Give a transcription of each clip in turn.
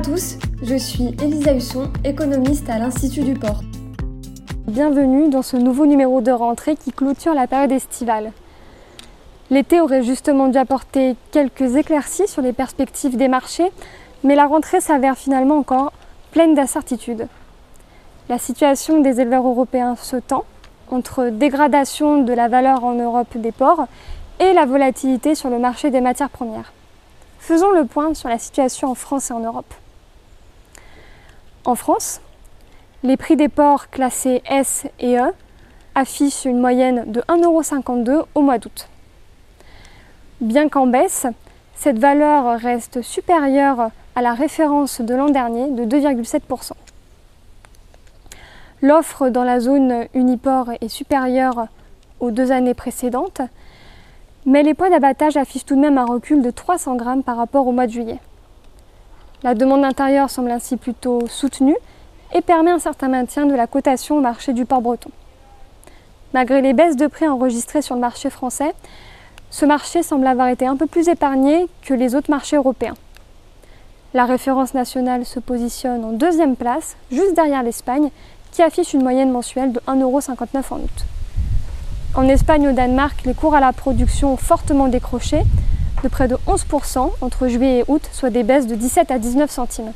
tous, je suis Elisa Husson, économiste à l'Institut du Port. Bienvenue dans ce nouveau numéro de rentrée qui clôture la période estivale. L'été aurait justement dû apporter quelques éclaircies sur les perspectives des marchés, mais la rentrée s'avère finalement encore pleine d'incertitudes. La situation des éleveurs européens se tend entre dégradation de la valeur en Europe des ports et la volatilité sur le marché des matières premières. Faisons le point sur la situation en France et en Europe. En France, les prix des ports classés S et E affichent une moyenne de 1,52€ au mois d'août. Bien qu'en baisse, cette valeur reste supérieure à la référence de l'an dernier de 2,7%. L'offre dans la zone Uniport est supérieure aux deux années précédentes, mais les poids d'abattage affichent tout de même un recul de 300 grammes par rapport au mois de juillet. La demande intérieure semble ainsi plutôt soutenue et permet un certain maintien de la cotation au marché du port breton. Malgré les baisses de prix enregistrées sur le marché français, ce marché semble avoir été un peu plus épargné que les autres marchés européens. La référence nationale se positionne en deuxième place, juste derrière l'Espagne, qui affiche une moyenne mensuelle de 1,59€ en août. En Espagne et au Danemark, les cours à la production ont fortement décroché, de près de 11% entre juillet et août, soit des baisses de 17 à 19 centimes.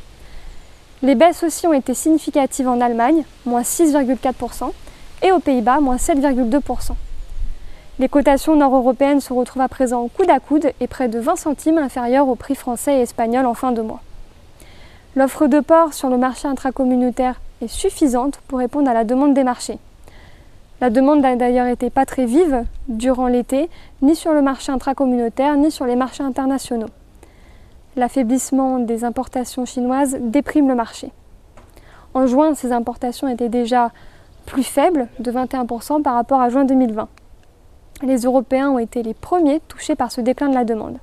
Les baisses aussi ont été significatives en Allemagne, moins 6,4%, et aux Pays-Bas, moins 7,2%. Les cotations nord-européennes se retrouvent à présent coude à coude et près de 20 centimes inférieurs au prix français et espagnol en fin de mois. L'offre de porc sur le marché intracommunautaire est suffisante pour répondre à la demande des marchés. La demande n'a d'ailleurs été pas très vive durant l'été, ni sur le marché intracommunautaire, ni sur les marchés internationaux. L'affaiblissement des importations chinoises déprime le marché. En juin, ces importations étaient déjà plus faibles, de 21% par rapport à juin 2020. Les Européens ont été les premiers touchés par ce déclin de la demande.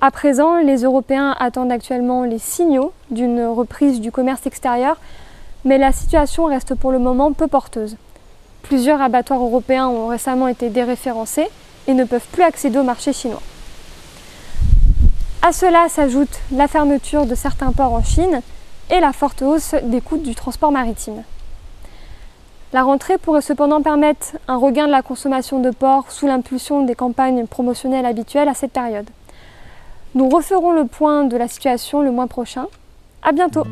À présent, les Européens attendent actuellement les signaux d'une reprise du commerce extérieur, mais la situation reste pour le moment peu porteuse. Plusieurs abattoirs européens ont récemment été déréférencés et ne peuvent plus accéder au marché chinois. À cela s'ajoute la fermeture de certains ports en Chine et la forte hausse des coûts du transport maritime. La rentrée pourrait cependant permettre un regain de la consommation de porc sous l'impulsion des campagnes promotionnelles habituelles à cette période. Nous referons le point de la situation le mois prochain. À bientôt!